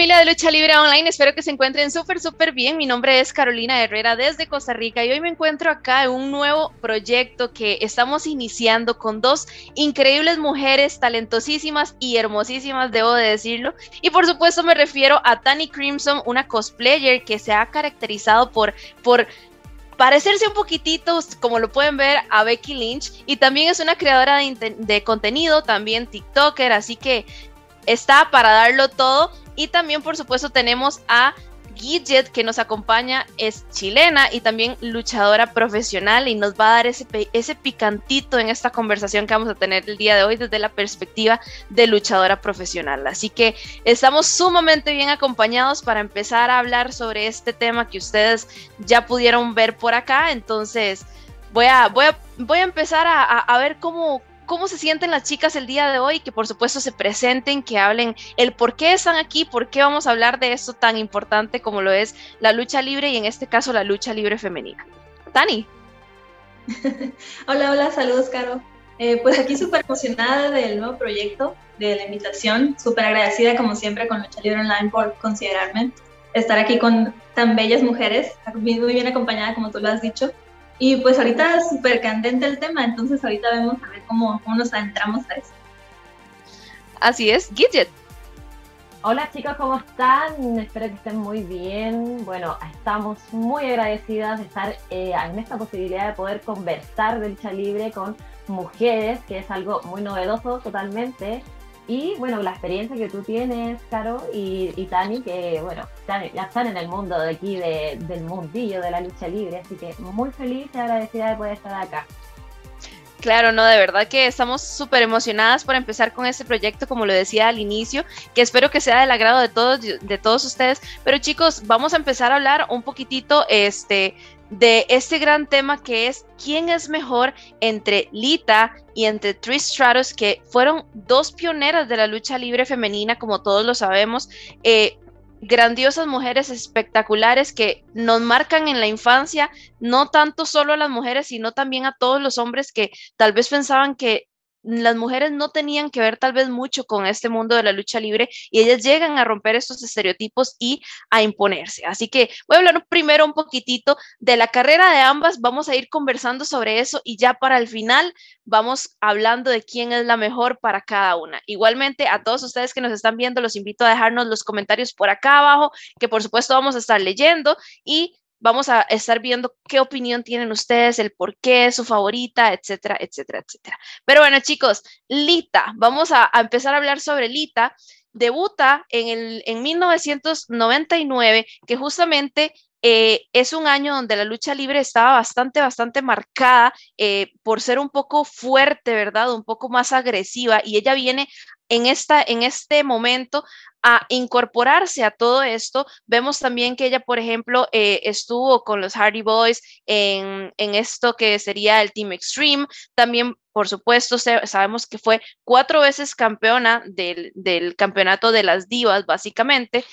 familia de Lucha Libre Online? Espero que se encuentren súper, súper bien. Mi nombre es Carolina Herrera desde Costa Rica y hoy me encuentro acá en un nuevo proyecto que estamos iniciando con dos increíbles mujeres talentosísimas y hermosísimas, debo de decirlo. Y por supuesto me refiero a Tani Crimson, una cosplayer que se ha caracterizado por, por parecerse un poquitito, como lo pueden ver, a Becky Lynch. Y también es una creadora de, de, contenido, también TikToker, así que está para darlo todo. Y también, por supuesto, tenemos a Gidget que nos acompaña, es chilena y también luchadora profesional y nos va a dar ese, ese picantito en esta conversación que vamos a tener el día de hoy desde la perspectiva de luchadora profesional. Así que estamos sumamente bien acompañados para empezar a hablar sobre este tema que ustedes ya pudieron ver por acá. Entonces, voy a, voy voy a empezar a, a ver cómo, cómo se sienten las chicas el día de hoy, que por supuesto se presenten, que hablen el por qué están aquí, por qué vamos a hablar de esto tan importante como lo es la lucha libre y en este caso la lucha libre femenina. Tani. hola, hola, saludos, Caro. Eh, pues aquí súper emocionada del nuevo proyecto, de la invitación, súper agradecida como siempre con Lucha Libre Online por considerarme, estar aquí con tan bellas mujeres, muy bien acompañada como tú lo has dicho. Y pues ahorita es súper candente el tema, entonces ahorita vemos a ver cómo, cómo nos adentramos a eso. Así es, Gidget. Hola chicos, ¿cómo están? Espero que estén muy bien. Bueno, estamos muy agradecidas de estar eh, en esta posibilidad de poder conversar de lucha libre con mujeres, que es algo muy novedoso totalmente. Y bueno, la experiencia que tú tienes, Caro, y, y Tani, que bueno, ya están en el mundo de aquí, del mundillo de la lucha libre, así que muy feliz y agradecida de poder estar acá. Claro, no, de verdad que estamos súper emocionadas por empezar con este proyecto, como lo decía al inicio, que espero que sea del agrado de todos, de todos ustedes. Pero chicos, vamos a empezar a hablar un poquitito este, de este gran tema que es quién es mejor entre Lita y entre Trish Stratus, que fueron dos pioneras de la lucha libre femenina, como todos lo sabemos. Eh, grandiosas mujeres espectaculares que nos marcan en la infancia, no tanto solo a las mujeres, sino también a todos los hombres que tal vez pensaban que las mujeres no tenían que ver tal vez mucho con este mundo de la lucha libre y ellas llegan a romper estos estereotipos y a imponerse. Así que voy a hablar primero un poquitito de la carrera de ambas, vamos a ir conversando sobre eso y ya para el final vamos hablando de quién es la mejor para cada una. Igualmente a todos ustedes que nos están viendo, los invito a dejarnos los comentarios por acá abajo, que por supuesto vamos a estar leyendo y vamos a estar viendo qué opinión tienen ustedes, el por qué, su favorita, etcétera, etcétera, etcétera. Pero bueno, chicos, Lita, vamos a, empezar a hablar sobre Lita. Debuta en, el, en 1999, que justamente eh, es un año donde la lucha libre estaba bastante, bastante marcada eh, por ser un poco fuerte, ¿verdad? Un poco más agresiva y ella viene en, esta, en este momento a incorporarse a todo esto. Vemos también que ella, por ejemplo, eh, estuvo con los Hardy Boys en, esto que sería el Team Extreme. También, por supuesto, sabemos que fue cuatro veces campeona del, del campeonato de las divas, básicamente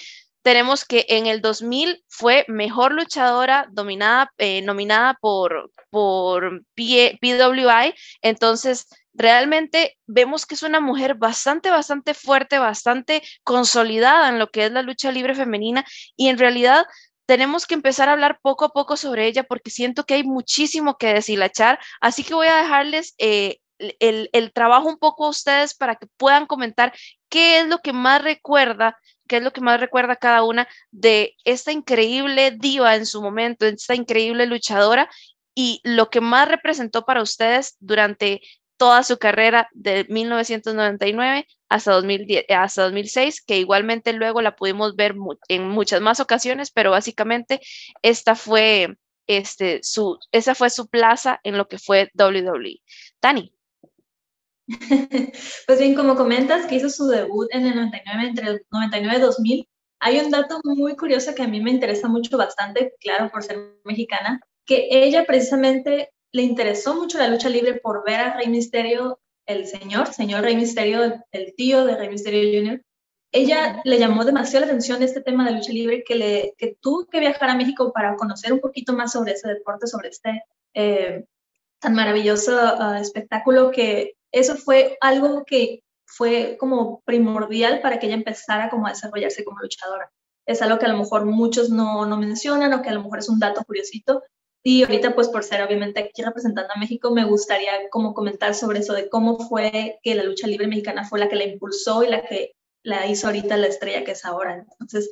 tenemos que en el 2000 fue mejor luchadora dominada, eh, nominada por, por PWI. Entonces, realmente vemos que es una mujer bastante, bastante fuerte, bastante consolidada en lo que es la lucha libre femenina y en realidad tenemos que empezar a hablar poco a poco sobre ella porque siento que hay muchísimo que deshilachar. Así que voy a dejarles eh, el, el trabajo un poco a ustedes para que puedan comentar qué es lo que más recuerda qué es lo que más recuerda cada una de esta increíble diva en su momento, esta increíble luchadora y lo que más representó para ustedes durante toda su carrera de 1999 hasta, 2010, hasta 2006, que igualmente luego la pudimos ver en muchas más ocasiones, pero básicamente esta fue, este, su, esa fue su plaza en lo que fue WWE. Tani. Pues bien, como comentas, que hizo su debut en el 99, entre el 99 y 2000, hay un dato muy curioso que a mí me interesa mucho bastante, claro, por ser mexicana, que ella precisamente le interesó mucho la lucha libre por ver a Rey Misterio, el señor, señor Rey Misterio, el tío de Rey Misterio Jr. Ella le llamó demasiado la atención este tema de lucha libre que, le, que tuvo que viajar a México para conocer un poquito más sobre ese deporte, sobre este eh, tan maravilloso ah, espectáculo que eso fue algo que fue como primordial para que ella empezara como a desarrollarse como luchadora. Es algo que a lo mejor muchos no, no mencionan o que a lo mejor es un dato curiosito. Y ahorita, pues por ser obviamente aquí representando a México, me gustaría como comentar sobre eso, de cómo fue que la lucha libre mexicana fue la que la impulsó y la que la hizo ahorita la estrella que es ahora. Entonces,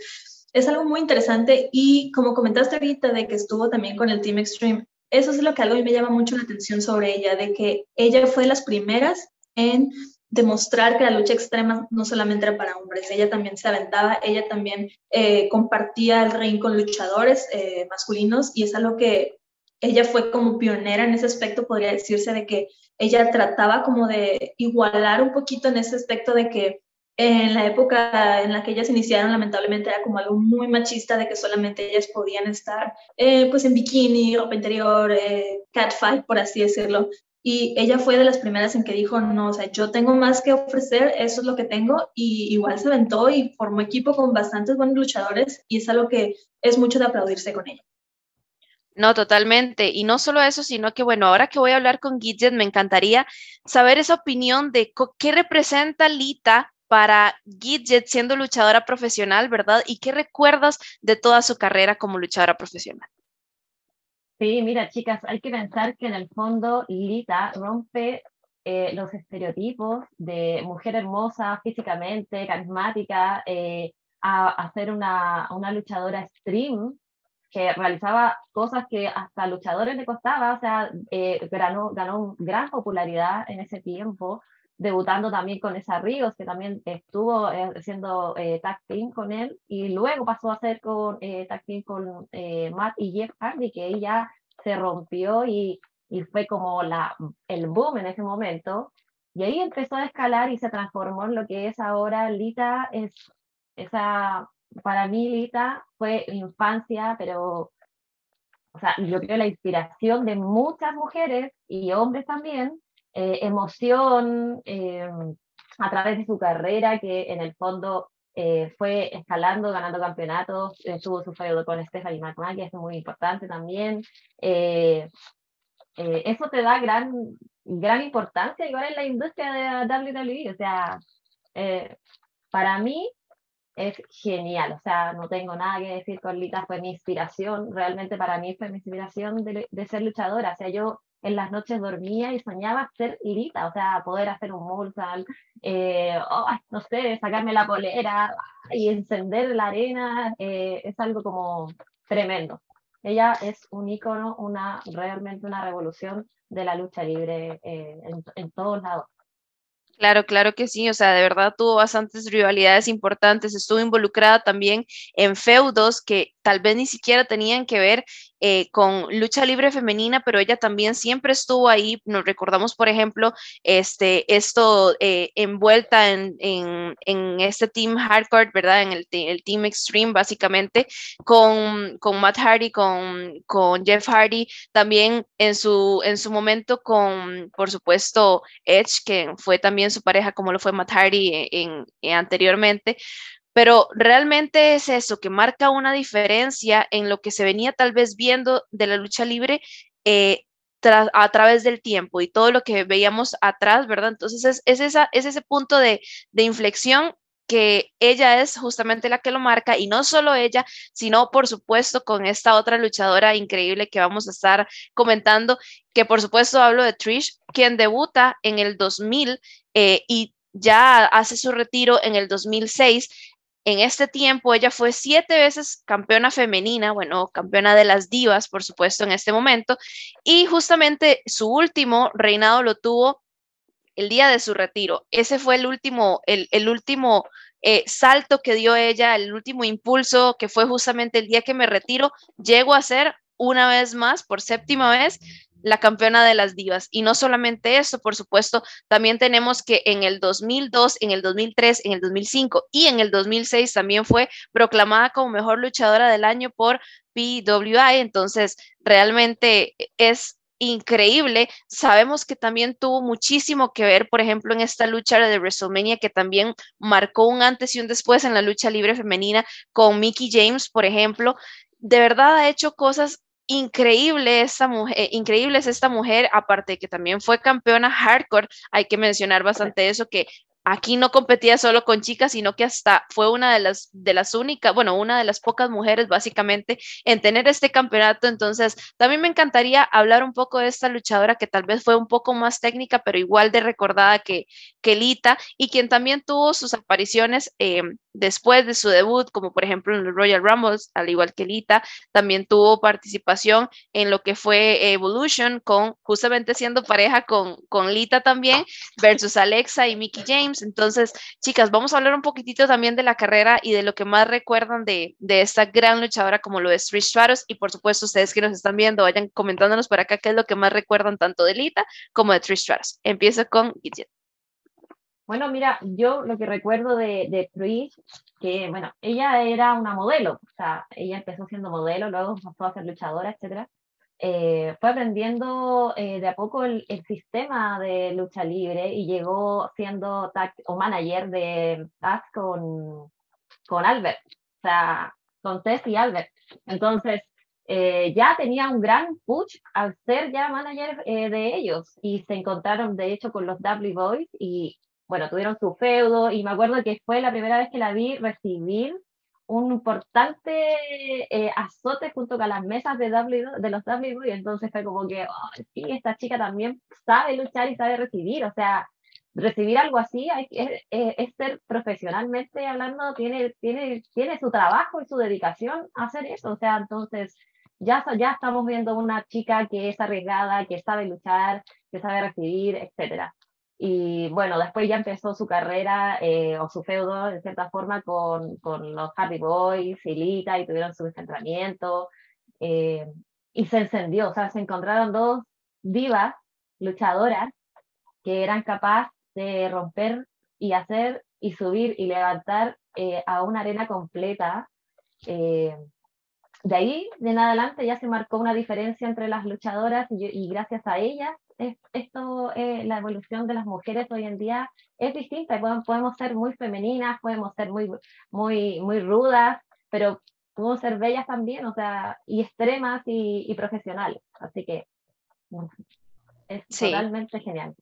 es algo muy interesante y como comentaste ahorita de que estuvo también con el Team Extreme, eso es lo que algo me llama mucho la atención sobre ella, de que ella fue de las primeras en demostrar que la lucha extrema no solamente era para hombres, ella también se aventaba, ella también eh, compartía el ring con luchadores eh, masculinos y es algo que ella fue como pionera en ese aspecto, podría decirse de que ella trataba como de igualar un poquito en ese aspecto de que en la época en la que ellas iniciaron, lamentablemente era como algo muy machista de que solamente ellas podían estar eh, pues en bikini, ropa interior, eh, catfight, por así decirlo. Y ella fue de las primeras en que dijo, no, o sea, yo tengo más que ofrecer, eso es lo que tengo, y igual se aventó y formó equipo con bastantes buenos luchadores, y es algo que es mucho de aplaudirse con ella. No, totalmente. Y no solo eso, sino que, bueno, ahora que voy a hablar con Gidget, me encantaría saber esa opinión de qué representa Lita para Gidget siendo luchadora profesional, ¿verdad? ¿Y qué recuerdas de toda su carrera como luchadora profesional? Sí, mira, chicas, hay que pensar que en el fondo Lita rompe eh, los estereotipos de mujer hermosa físicamente, carismática, eh, a, a, ser una, una luchadora extreme que realizaba cosas que hasta luchadores le costaba, o sea, eh, ganó, ganó gran popularidad en ese tiempo, debutando también con esa Ríos, que también estuvo eh, haciendo eh, tag team con él, y luego pasó a hacer con, eh, tag team con eh, Matt y Jeff Hardy, que ella se rompió y, y fue como la, el boom en ese momento, y ahí empezó a escalar y se transformó en lo que es ahora Lita, es esa, para mí Lita fue infancia, pero o sea, yo creo la inspiración de muchas mujeres y hombres también, eh, emoción eh, a través de su carrera, que en el fondo eh, fue escalando, ganando campeonatos, tuvo su feudo con Stephanie McMahon, que es muy importante también. eso te da gran, gran importancia igual en la industria de WWE, o sea, para mí es genial, o sea, no tengo nada que decir con Lita, fue mi inspiración, realmente para mí fue mi inspiración de, de ser luchadora, o sea, yo en las noches dormía y soñaba ser Irita, o sea, poder hacer un mursal, eh, oh, no sé, sacarme la polera y encender la arena, eh, es algo como tremendo. Ella es un ícono, una, realmente una revolución de la lucha libre eh, en, en todos lados. Claro, claro que sí, o sea, de verdad tuvo bastantes rivalidades importantes, estuvo involucrada también en feudos que tal vez ni siquiera tenían que ver eh, con lucha libre femenina, pero ella también siempre estuvo ahí. Nos recordamos, por ejemplo, este, esto eh, envuelta en, en, este team hardcore, ¿verdad? En el, el team extreme, básicamente, con, con Matt Hardy, con, con, Jeff Hardy, también en su, en su momento con, por supuesto, Edge, que fue también su pareja, como lo fue Matt Hardy en, anteriormente pero realmente es eso, que marca una diferencia en lo que se venía tal vez viendo de la lucha libre eh, a través del tiempo y todo lo que veíamos atrás, ¿verdad? Entonces es, es, es ese punto de, de inflexión que ella es justamente la que lo marca y no solo ella, sino por supuesto con esta otra luchadora increíble que vamos a estar comentando, que por supuesto hablo de Trish, quien debuta en el 2000 eh, y ya hace su retiro en el 2006 en este tiempo ella fue siete veces campeona femenina, bueno, campeona de las divas, por supuesto, en este momento, y justamente su último reinado lo tuvo el día de su retiro. Ese fue el último, el, el último eh, salto que dio ella, el último impulso que fue justamente el día que me retiro, llego a ser una vez más, por séptima vez, la campeona de las divas. Y no solamente eso, por supuesto, también tenemos que en el 2002, en el 2003, en el 2005 y en el 2006 también fue proclamada como mejor luchadora del año por PWI. Entonces, realmente es increíble. Sabemos que también tuvo muchísimo que ver, por ejemplo, en esta lucha de WrestleMania, que también marcó un antes y un después en la lucha libre femenina con Mickey James, por ejemplo. De verdad ha hecho cosas increíble esta mujer, eh, increíble es esta mujer, aparte de que también fue campeona hardcore, hay que mencionar bastante eso, que aquí no competía solo con chicas, sino que hasta fue una de las, de las únicas, bueno, una de las pocas mujeres básicamente en tener este campeonato. Entonces, también me encantaría hablar un poco de esta luchadora que tal vez fue un poco más técnica, pero igual de recordada que, que Lita, y quien también tuvo sus apariciones eh, después de su debut, como por ejemplo en los Royal Rumbles, al igual que Lita, también tuvo participación en lo que fue Evolution, con justamente siendo pareja con, con Lita también, versus Alexa y Mickey James. Entonces, chicas, vamos a hablar un poquitito también de la carrera y de lo que más recuerdan de, de esta gran luchadora como lo es Trish Stratus. Y por supuesto, ustedes que nos están viendo, vayan comentándonos por acá qué es lo que más recuerdan tanto de Lita como de Trish Stratus. Empiezo con Gidget. Bueno, mira, yo lo que recuerdo de, de Trish, que bueno, ella era una modelo, o sea, ella empezó siendo modelo, luego pasó a ser luchadora, etcétera. Eh, fue aprendiendo eh, de a poco el, sistema de lucha libre y llegó siendo tag o manager de tag con, con Albert, o sea, con Tess y Albert. Entonces, eh, ya tenía un gran push al ser ya manager de ellos y se encontraron de hecho con los W Boys y bueno, tuvieron su feudo y me acuerdo que fue la primera vez que la vi recibir un importante eh, azote junto con las mesas de, w, de los W y entonces fue como que, oh, sí, esta chica también sabe luchar y sabe recibir, o sea, recibir algo así es, ser profesionalmente hablando, tiene, tiene, tiene su trabajo y su dedicación a hacer eso, o sea, entonces ya, ya estamos viendo una chica que es arriesgada, que sabe luchar, que sabe recibir, etcétera. Y bueno, después ya empezó su carrera eh, o su feudo, de cierta forma, con, con los Hardy Boys y Lita, y tuvieron su entrenamiento. Eh, y se encendió, o sea, se encontraron dos divas luchadoras que eran capaces de romper y hacer y subir y levantar eh, a una arena completa. de ahí, de en adelante, ya se marcó una diferencia entre las luchadoras y, y gracias a ellas esto, eh, la evolución de las mujeres hoy en día es distinta. Podemos, podemos ser muy femeninas, podemos ser muy, muy, muy rudas, pero podemos ser bellas también, o sea, y extremas y, profesionales. Así que es totalmente genial.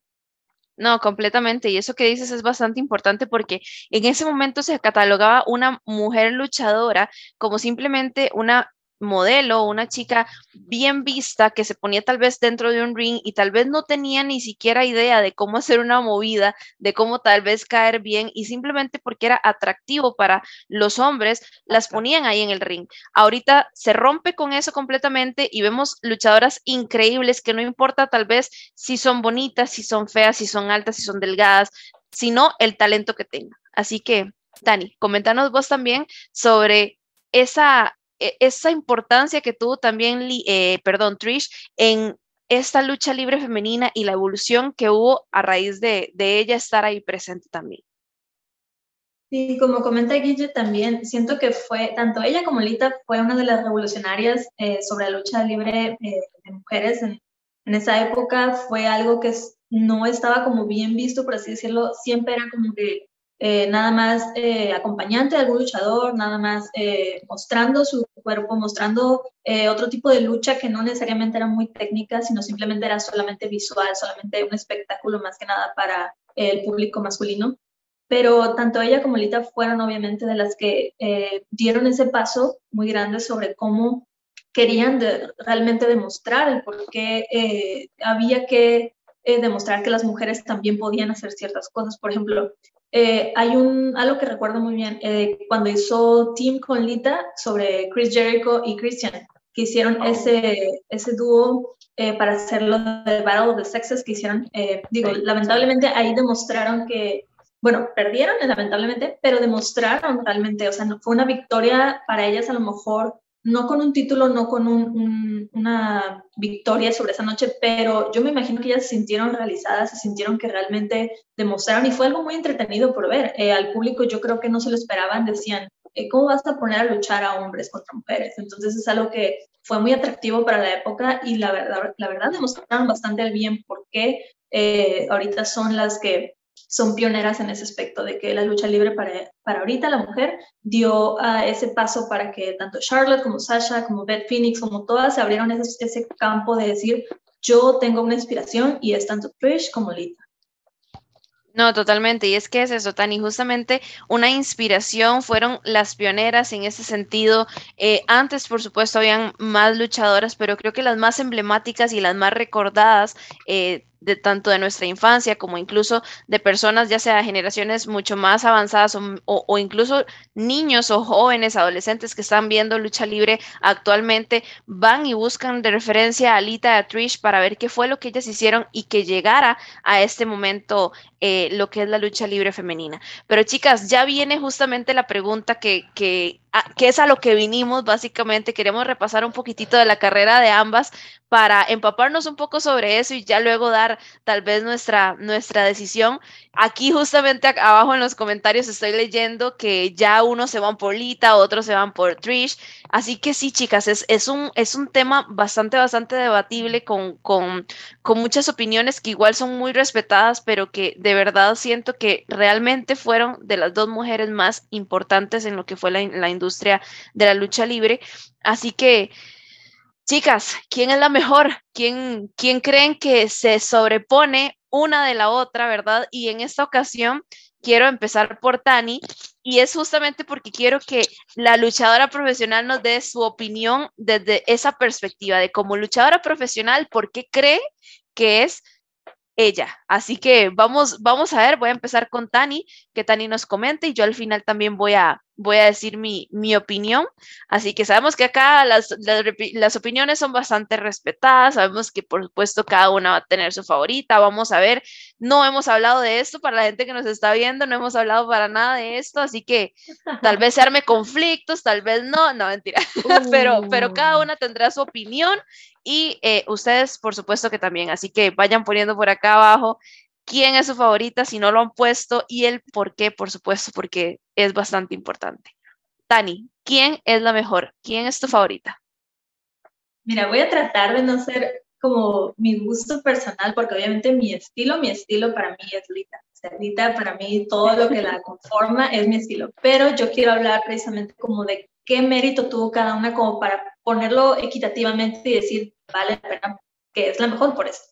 No, completamente. Y eso que dices es bastante importante porque en ese momento se catalogaba una mujer luchadora como simplemente una modelo, una chica bien vista que se ponía tal vez dentro de un ring y tal vez no tenía ni siquiera idea de cómo hacer una movida, de cómo tal vez caer bien y simplemente porque era atractivo para los hombres, las ponían ahí en el ring. Ahorita se rompe con eso completamente y vemos luchadoras increíbles que no importa tal vez si son bonitas, si son feas, si son altas, si son delgadas, sino el talento que tengan. Así que, Dani, coméntanos vos también sobre esa esa importancia que tuvo también, eh, perdón, Trish, en esta lucha libre femenina y la evolución que hubo a raíz de, de ella estar ahí presente también. Sí, como comenta Guille también, siento que fue, tanto ella como Lita fue una de las revolucionarias eh, sobre la lucha libre eh, de mujeres en, en, esa época, fue algo que no estaba como bien visto, por así decirlo, siempre era como que eh, nada más eh, acompañante de algún luchador, nada más eh, mostrando su cuerpo, mostrando otro tipo de lucha que no necesariamente era muy técnica, sino simplemente era solamente visual, solamente un espectáculo más que nada para el público masculino. Pero tanto ella como Lita fueron obviamente de las que dieron ese paso muy grande sobre cómo querían realmente demostrar el por qué había que demostrar que las mujeres también podían hacer ciertas cosas. Por ejemplo, eh, hay un, algo que recuerdo muy bien, eh, cuando hizo Team con Lita sobre Chris Jericho y Christian, que hicieron oh. ese, ese dúo eh, para hacerlo de Battle of the Sexes que hicieron. digo, lamentablemente ahí demostraron que, bueno, perdieron lamentablemente, pero demostraron realmente, o sea, no, fue una victoria para ellas a lo mejor no con un título, no con una victoria sobre esa noche, pero yo me imagino que ellas se sintieron realizadas, se sintieron que realmente demostraron y fue algo muy entretenido por ver. Eh, al público yo creo que no se lo esperaban, decían, eh, ¿cómo vas a poner a luchar a hombres contra mujeres? Entonces es algo que fue muy atractivo para la época y la verdad, la verdad demostraron bastante el bien porque eh, ahorita son las que son pioneras en ese aspecto, de que la lucha libre para, para ahorita la mujer dio uh, ese paso para que tanto Charlotte como Sasha, como Beth Phoenix, como todas se abrieron ese, ese campo de decir, yo tengo una inspiración y es tanto Trish como Lita. No, totalmente. Y es que es eso, Tani. Justamente una inspiración fueron las pioneras en ese sentido. Eh, antes, por supuesto, habían más luchadoras, pero creo que las más emblemáticas y las más recordadas eh, de tanto de nuestra infancia como incluso de personas, ya sea generaciones mucho más avanzadas o, incluso niños o jóvenes, adolescentes que están viendo lucha libre actualmente, van y buscan de referencia a Alita, a Trish para ver qué fue lo que ellas hicieron y que llegara a este momento eh, lo que es la lucha libre femenina. Pero chicas, ya viene justamente la pregunta que, que que es a lo que vinimos, básicamente. Queremos repasar un poquitito de la carrera de ambas para empaparnos un poco sobre eso y ya luego dar tal vez nuestra, nuestra decisión. Aquí justamente abajo en los comentarios estoy leyendo que ya unos se van por Lita, otros se van por Trish. Así que sí, chicas, es, es, un, es un tema bastante, bastante debatible con, con, con muchas opiniones que igual son muy respetadas, pero que de verdad siento que realmente fueron de las dos mujeres más importantes en lo que fue la, la industria de la lucha libre. Así que Chicas, ¿quién es la mejor? ¿Quién, ¿Quién creen que se sobrepone una de la otra, verdad? Y en esta ocasión quiero empezar por Tani y es justamente porque quiero que la luchadora profesional nos dé su opinión desde esa perspectiva de como luchadora profesional, ¿por qué cree que es ella. Así que vamos, vamos a ver, voy a empezar con Tani, que Tani nos comente y yo al final también voy a, voy a decir mi, mi opinión. Así que sabemos que acá las, las, opiniones son bastante respetadas, sabemos que por supuesto cada una va a tener su favorita, vamos a ver, no hemos hablado de esto para la gente que nos está viendo, no hemos hablado para nada de esto, así que tal vez se arme conflictos, tal vez no, no, mentira, pero, pero cada uh. una tendrá su opinión y eh, ustedes, por supuesto que también. Así que vayan poniendo por acá abajo quién es su favorita, si no lo han puesto, y el por qué, por supuesto, porque es bastante importante. Tani, ¿quién es la mejor? ¿Quién es tu favorita? Mira, voy a tratar de no ser como mi gusto personal, porque obviamente mi estilo, mi estilo para mí es Lita. O Lita para mí todo lo que la conforma es mi estilo, pero yo quiero hablar precisamente como de qué mérito tuvo cada una como para ponerlo equitativamente y decir, vale la pena, que es la mejor por eso.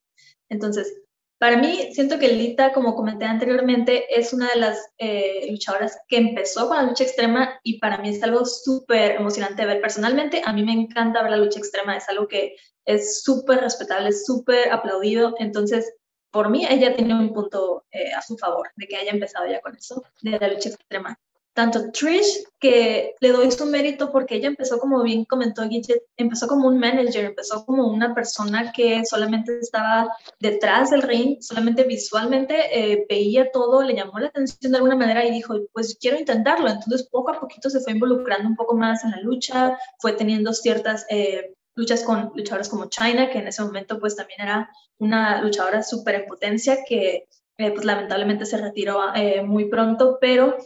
Entonces, para mí, siento que Lita, como comenté anteriormente, es una de las eh, luchadoras que empezó con la lucha extrema y para mí es algo súper emocionante ver. Personalmente, a mí me encanta ver la lucha extrema, es algo que es súper respetable, súper aplaudido. Entonces, por mí, ella tiene un punto eh, a su favor de que haya empezado ya con eso, de la lucha extrema tanto Trish, que le doy su mérito porque ella empezó, como bien comentó Gidget, empezó como un manager, empezó como una persona que solamente estaba detrás del ring, solamente visualmente eh, veía todo, le llamó la atención de alguna manera y dijo, pues quiero intentarlo. Entonces poco a poquito se fue involucrando un poco más en la lucha, fue teniendo ciertas... Eh, luchas con luchadoras como China, que en ese momento pues también era una luchadora súper en potencia que eh, pues lamentablemente se retiró muy pronto, pero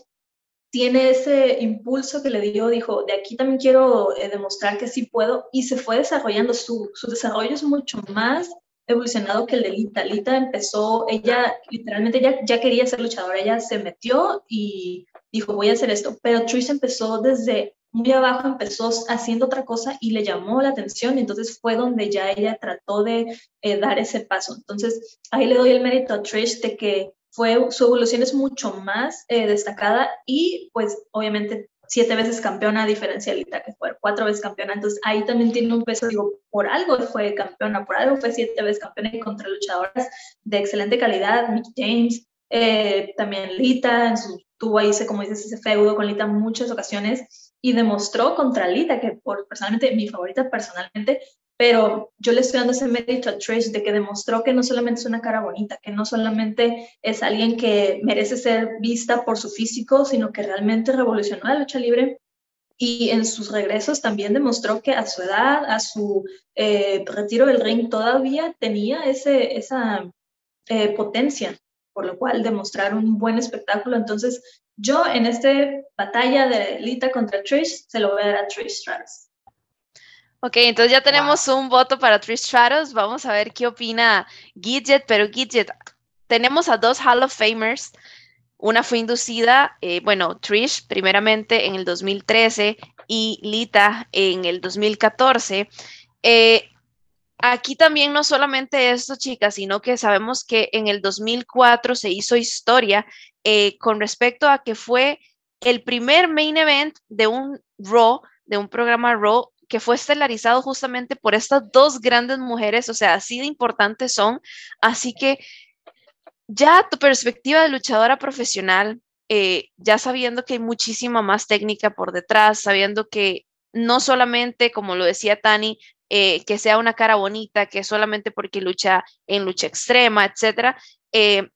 tiene ese impulso que le dio, dijo, de aquí también quiero eh, demostrar que sí puedo, y se fue desarrollando, su, su desarrollo es mucho más evolucionado que el de Lita. Lita empezó, ella literalmente ya, ya quería ser luchadora, ella se metió y dijo, voy a hacer esto, pero Trish empezó desde muy abajo, empezó haciendo otra cosa y le llamó la atención, y entonces fue donde ya ella trató de eh, dar ese paso. Entonces, ahí le doy el mérito a Trish de que fue, su evolución es mucho más eh, destacada y pues obviamente siete veces campeona a diferencia de Lita que fue cuatro veces campeona, entonces ahí también tiene un peso, digo, por algo fue campeona, por algo fue siete veces campeona y contra luchadoras de excelente calidad, Mick James, eh, también Lita, en tuvo ahí, como dices, ese feudo con Lita muchas ocasiones y demostró contra Lita, que por, personalmente, mi favorita personalmente, pero yo le estoy dando ese mérito a Trish de que demostró que no solamente es una cara bonita, que no solamente es alguien que merece ser vista por su físico, sino que realmente revolucionó la lucha libre y en sus regresos también demostró que a su edad, a su eh, retiro del ring, todavía tenía ese, esa eh, potencia, por lo cual demostrar un buen espectáculo. Entonces, yo en esta batalla de Lita contra Trish, se lo voy a dar a Trish Stratus. Ok, entonces ya tenemos un voto para Trish Stratus. Vamos a ver qué opina Gidget, pero Gidget, tenemos a dos Hall of Famers. Una fue inducida, eh, bueno, Trish primeramente en el 2013 y Lita en el 2014. Eh, aquí también no solamente esto, chicas, sino que sabemos que en el 2004 se hizo historia eh, con respecto a que fue el primer main event de un Raw, de un programa Raw que fue estelarizado justamente por estas dos grandes mujeres, o sea, así de importantes son. Así que ya tu perspectiva de luchadora profesional, eh, ya sabiendo que hay muchísima más técnica por detrás, sabiendo que no solamente, como lo decía Tani, eh, que sea una cara bonita, que solamente porque lucha en lucha extrema, etcétera. Eh,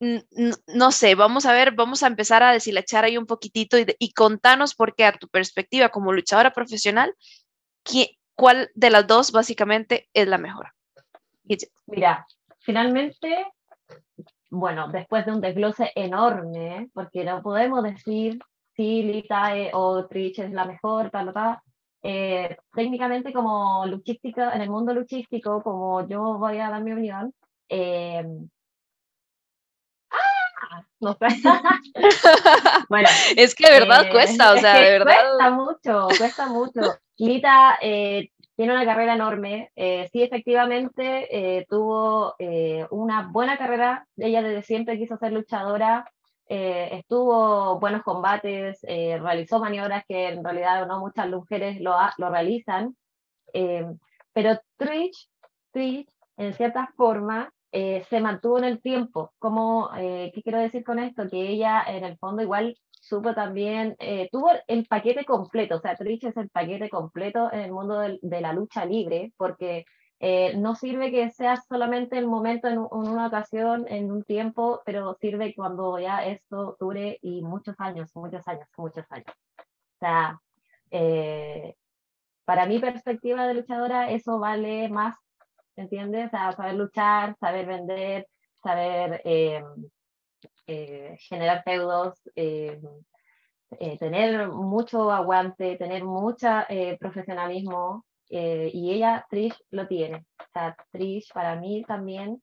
no sé, vamos a ver, vamos a empezar a deshilachar ahí un poquitito y, y contanos por qué a tu perspectiva como luchadora profesional, ¿cuál de las dos básicamente es la mejor? Mira, finalmente, bueno, después de un desglose enorme, porque no podemos decir si Lita eh, o Trish es la mejor, tal tal, eh, técnicamente como luchística, en el mundo luchístico, como yo voy a dar mi opinión, eh, no sé. bueno, es que de verdad cuesta, o sea, de verdad. Cuesta mucho, cuesta mucho. Lita tiene una carrera enorme. sí, efectivamente, tuvo una buena carrera. Ella desde siempre quiso ser luchadora. Eh, estuvo buenos combates, eh, realizó maniobras que en realidad no muchas mujeres lo, lo realizan, eh, pero Trish, Trish, en cierta forma, se mantuvo en el tiempo. Como, ¿Qué quiero decir con esto? Que ella en el fondo igual supo también, tuvo el paquete completo, o sea, Trish es el paquete completo en el mundo de la lucha libre, porque eh, no sirve que sea solamente el momento en, una ocasión, en un tiempo, pero sirve cuando ya esto dure y muchos años, muchos años, muchos años. O sea, eh, para mi perspectiva de luchadora, eso vale más, ¿entiendes? Sea, saber luchar, saber vender, saber eh, generar feudos, tener mucho aguante, tener mucho profesionalismo, eh, y ella, Trish, lo tiene. O sea, Trish para mí también,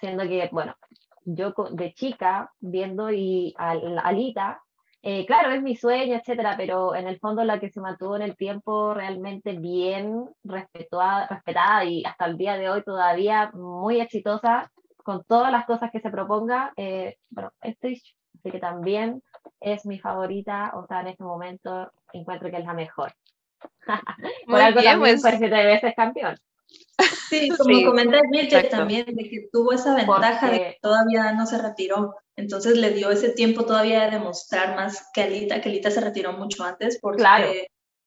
siendo que, bueno, yo de chica viendo y a, Alita, eh, claro, es mi sueño, etcétera, pero en el fondo la que se mantuvo en el tiempo realmente bien respetada, respetada y hasta el día de hoy todavía muy exitosa con todas las cosas que se proponga, eh, bueno, es Trish, así que también es mi favorita, o sea, en este momento encuentro que es la mejor. Por algo también pues. que veces campeón. Sí, como comenta Nietzsche también, de que tuvo esa ventaja de que todavía no se retiró. Entonces le dio ese tiempo todavía de demostrar más que Alita, que Alita se retiró mucho antes porque claro.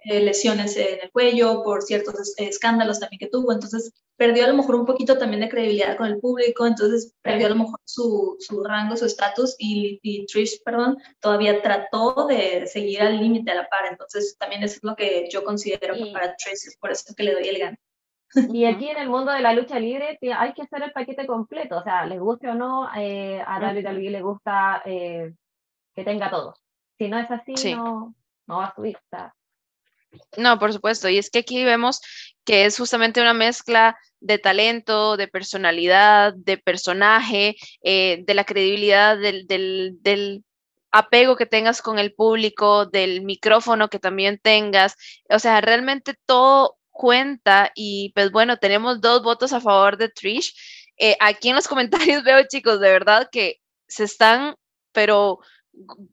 Eh, lesiones en el cuello, por ciertos escándalos también que tuvo, entonces perdió a lo mejor un poquito también de credibilidad con el público, entonces perdió a lo mejor su, su rango, su estatus y, y, Trish, perdón, todavía trató de seguir al límite a la par, entonces también eso es lo que yo considero para Trish, por eso es que le doy el gano. Y aquí en el mundo de la lucha libre hay que hacer el paquete completo, o sea, les guste o no, eh, a WWE le gusta eh, que tenga todo. Si no es así, no, no va a subir. No, por supuesto. Y es que aquí vemos que es justamente una mezcla de talento, de personalidad, de personaje, eh, de la credibilidad, del, apego que tengas con el público, del micrófono que también tengas. O sea, realmente todo cuenta y pues bueno, tenemos dos votos a favor de Trish. Eh, aquí en los comentarios veo, chicos, de verdad que se están, pero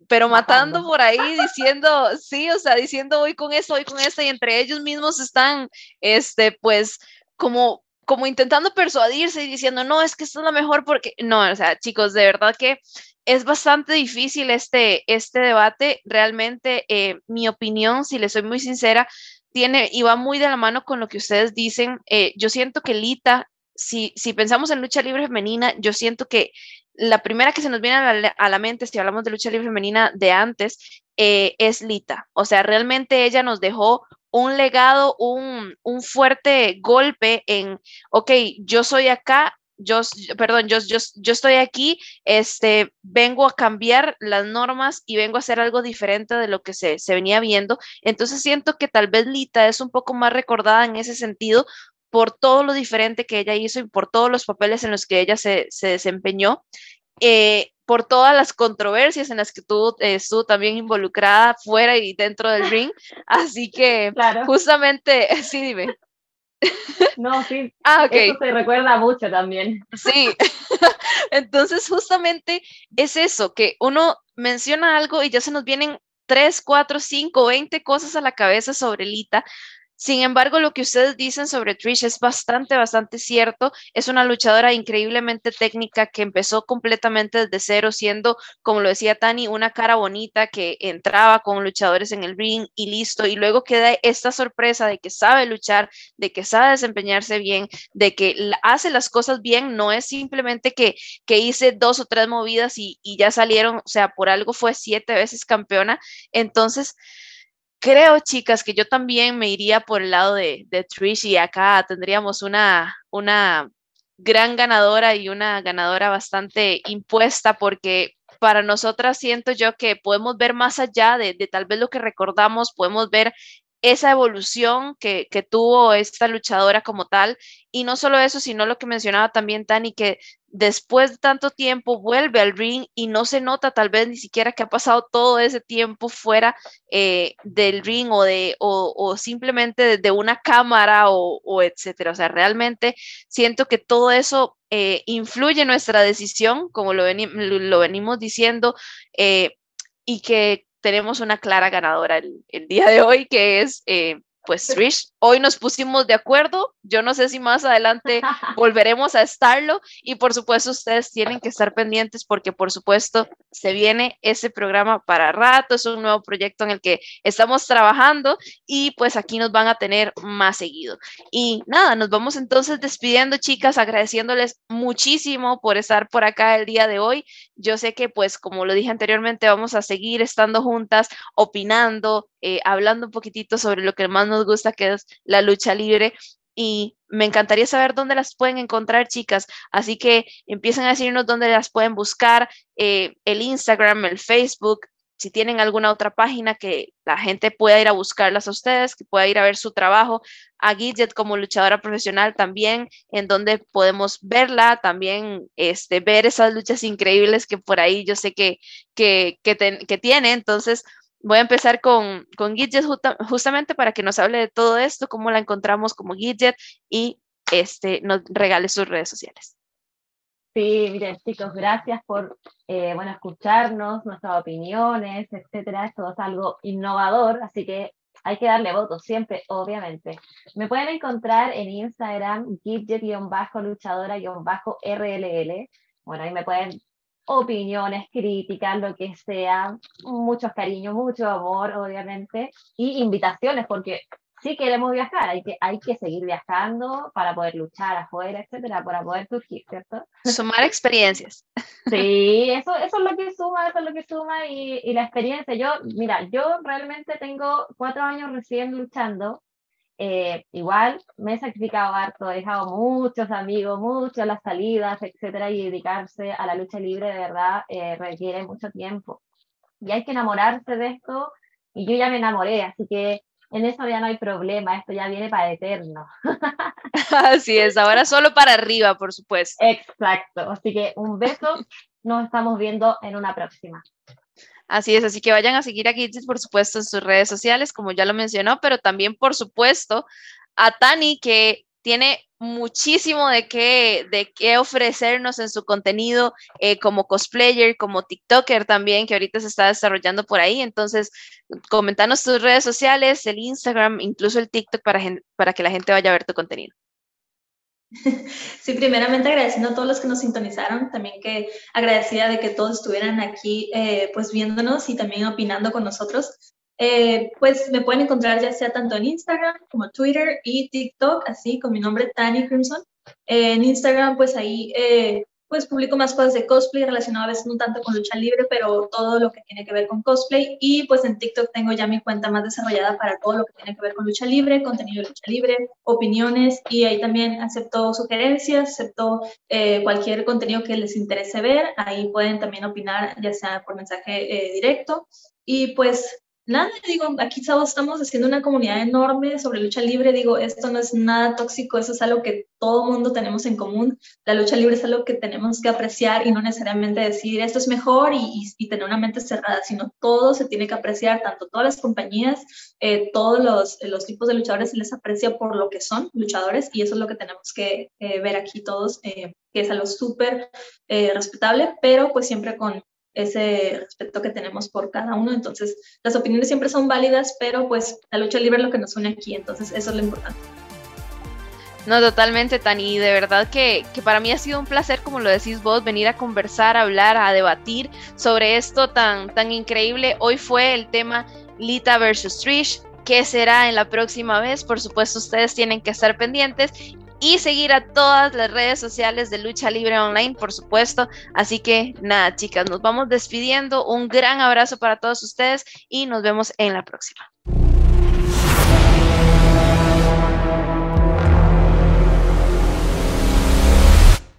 pero matando por ahí diciendo, sí, o sea, diciendo hoy con esto, hoy con esto, y entre ellos mismos están, este, pues, como, como intentando persuadirse y diciendo, no, es que esto es lo mejor porque, no, o sea, chicos, de verdad que es bastante difícil este, este debate, realmente, eh, mi opinión, si le soy muy sincera, tiene y va muy de la mano con lo que ustedes dicen. Eh, yo siento que Lita, si, si pensamos en lucha libre femenina, yo siento que la primera que se nos viene a la, mente, si hablamos de lucha libre femenina de antes, eh, es Lita. O sea, realmente ella nos dejó un legado, un, fuerte golpe en, ok, yo soy acá, yo, perdón, yo, yo, yo, estoy aquí, este, vengo a cambiar las normas y vengo a hacer algo diferente de lo que se, se venía viendo. Entonces siento que tal vez Lita es un poco más recordada en ese sentido por todo lo diferente que ella hizo y por todos los papeles en los que ella se, desempeñó, eh, por todas las controversias en las que tú eh, estuvo también involucrada fuera y dentro del ring. Así que justamente, sí, dime. No, sí. Ah, ok. Eso se recuerda mucho también. Sí. Entonces, justamente es eso, que uno menciona algo y ya se nos vienen tres, cuatro, cinco, veinte cosas a la cabeza sobre Lita, sin embargo, lo que ustedes dicen sobre Trish es bastante, bastante cierto. Es una luchadora increíblemente técnica que empezó completamente desde cero, siendo, como lo decía Tani, una cara bonita que entraba con luchadores en el ring y listo. Y luego queda esta sorpresa de que sabe luchar, de que sabe desempeñarse bien, de que hace las cosas bien. No es simplemente que, que hice dos o tres movidas y, y ya salieron, o sea, por algo fue siete veces campeona. Entonces, creo, chicas, que yo también me iría por el lado de, de Trish y acá tendríamos una, una gran ganadora y una ganadora bastante impuesta porque para nosotras siento yo que podemos ver más allá de, de, tal vez lo que recordamos, podemos ver esa evolución que, que, tuvo esta luchadora como tal. Y no solo eso, sino lo que mencionaba también Tani, que después de tanto tiempo vuelve al ring y no se nota tal vez ni siquiera que ha pasado todo ese tiempo fuera eh, del ring o, de, o, simplemente de, una cámara o, o, etcétera. O sea, realmente siento que todo eso eh, influye en nuestra decisión, como lo, lo venimos diciendo, eh, y que tenemos una clara ganadora el, día de hoy, que es pues Trish, hoy nos pusimos de acuerdo. Yo no sé si más adelante volveremos a estarlo y por supuesto ustedes tienen que estar pendientes porque por supuesto se viene ese programa para rato, es un nuevo proyecto en el que estamos trabajando y pues aquí nos van a tener más seguido. Y nada, nos vamos entonces despidiendo chicas, agradeciéndoles muchísimo por estar por acá el día de hoy. Yo sé que pues como lo dije anteriormente vamos a seguir estando juntas, opinando, eh, hablando un poquitito sobre lo que más nos gusta que es la lucha libre y me encantaría saber dónde las pueden encontrar, chicas. Así que empiecen a decirnos dónde las pueden buscar, eh, el Instagram, el Facebook, si tienen alguna otra página que la gente pueda ir a buscarlas a ustedes, que pueda ir a ver su trabajo, a Gidget como luchadora profesional también, en donde podemos verla, también este, ver esas luchas increíbles que por ahí yo sé que, que, que tiene. Entonces, voy a empezar con, con Gidget justamente para que nos hable de todo esto, cómo la encontramos como Gidget y este, nos regale sus redes sociales. Sí, miren chicos, gracias por eh, bueno, escucharnos, nuestras opiniones, etcétera. Esto es algo innovador, así que hay que darle votos siempre, obviamente. Me pueden encontrar en Instagram, gidget-luchadora-rll. Bueno, ahí me pueden opiniones, críticas, lo que sea, muchos cariños, mucho amor, obviamente, y invitaciones, porque si queremos viajar, hay que, hay que seguir viajando para poder luchar afuera, etcétera, para poder surgir, ¿cierto? Sumar experiencias. Sí, eso, eso es lo que suma, eso es lo que suma y, y la experiencia. Yo, mira, yo realmente tengo cuatro años recién luchando, eh, igual me he sacrificado harto, he dejado muchos amigos, muchas las salidas, etcétera, y dedicarse a la lucha libre de verdad eh, requiere mucho tiempo. Y hay que enamorarse de esto, y yo ya me enamoré, así que en eso ya no hay problema, esto ya viene para eterno. Así es, ahora solo para arriba, por supuesto. Exacto, así que un beso, nos estamos viendo en una próxima. Así es, así que vayan a seguir a Gidget, por supuesto, en sus redes sociales, como ya lo mencionó, pero también, por supuesto, a Tani, que tiene muchísimo de qué, de qué ofrecernos en su contenido eh, como cosplayer, como TikToker también, que ahorita se está desarrollando por ahí. Entonces, comentanos tus redes sociales, el Instagram, incluso el TikTok para, para que la gente vaya a ver tu contenido. Sí, primeramente agradeciendo a todos los que nos sintonizaron, también que agradecida de que todos estuvieran aquí eh, pues viéndonos y también opinando con nosotros. Eh, pues me pueden encontrar ya sea tanto en Instagram como Twitter y TikTok, así con mi nombre Tani Crimson. en Instagram pues ahí eh, pues publico más cosas de cosplay relacionado a veces no tanto con lucha libre, pero todo lo que tiene que ver con cosplay. Y pues en TikTok tengo ya mi cuenta más desarrollada para todo lo que tiene que ver con lucha libre, contenido de lucha libre, opiniones y ahí también acepto sugerencias, acepto eh, cualquier contenido que les interese ver. Ahí pueden también opinar, ya sea por mensaje eh, directo. Y pues nada, digo, aquí todos estamos haciendo una comunidad enorme sobre lucha libre, digo, esto no es nada tóxico, eso es algo que todo mundo tenemos en común, la lucha libre es algo que tenemos que apreciar y no necesariamente decir esto es mejor y, tener una mente cerrada, sino todo se tiene que apreciar, tanto todas las compañías, eh, todos los, los, tipos de luchadores se les aprecia por lo que son luchadores y eso es lo que tenemos que eh, ver aquí todos, eh, que es algo súper respetable, pero pues siempre con ese respeto que tenemos por cada uno. Entonces, las opiniones siempre son válidas, pero pues la lucha libre es lo que nos une aquí, entonces eso es lo importante. No, totalmente, Tani. De verdad que, que, para mí ha sido un placer, como lo decís vos, venir a conversar, a hablar, a debatir sobre esto tan, tan increíble. Hoy fue el tema Lita versus Trish. ¿Qué será en la próxima vez? Por supuesto, ustedes tienen que estar pendientes y seguir a todas las redes sociales de Lucha Libre Online, por supuesto. Así que nada, chicas, nos vamos despidiendo. Un gran abrazo para todos ustedes y nos vemos en la próxima.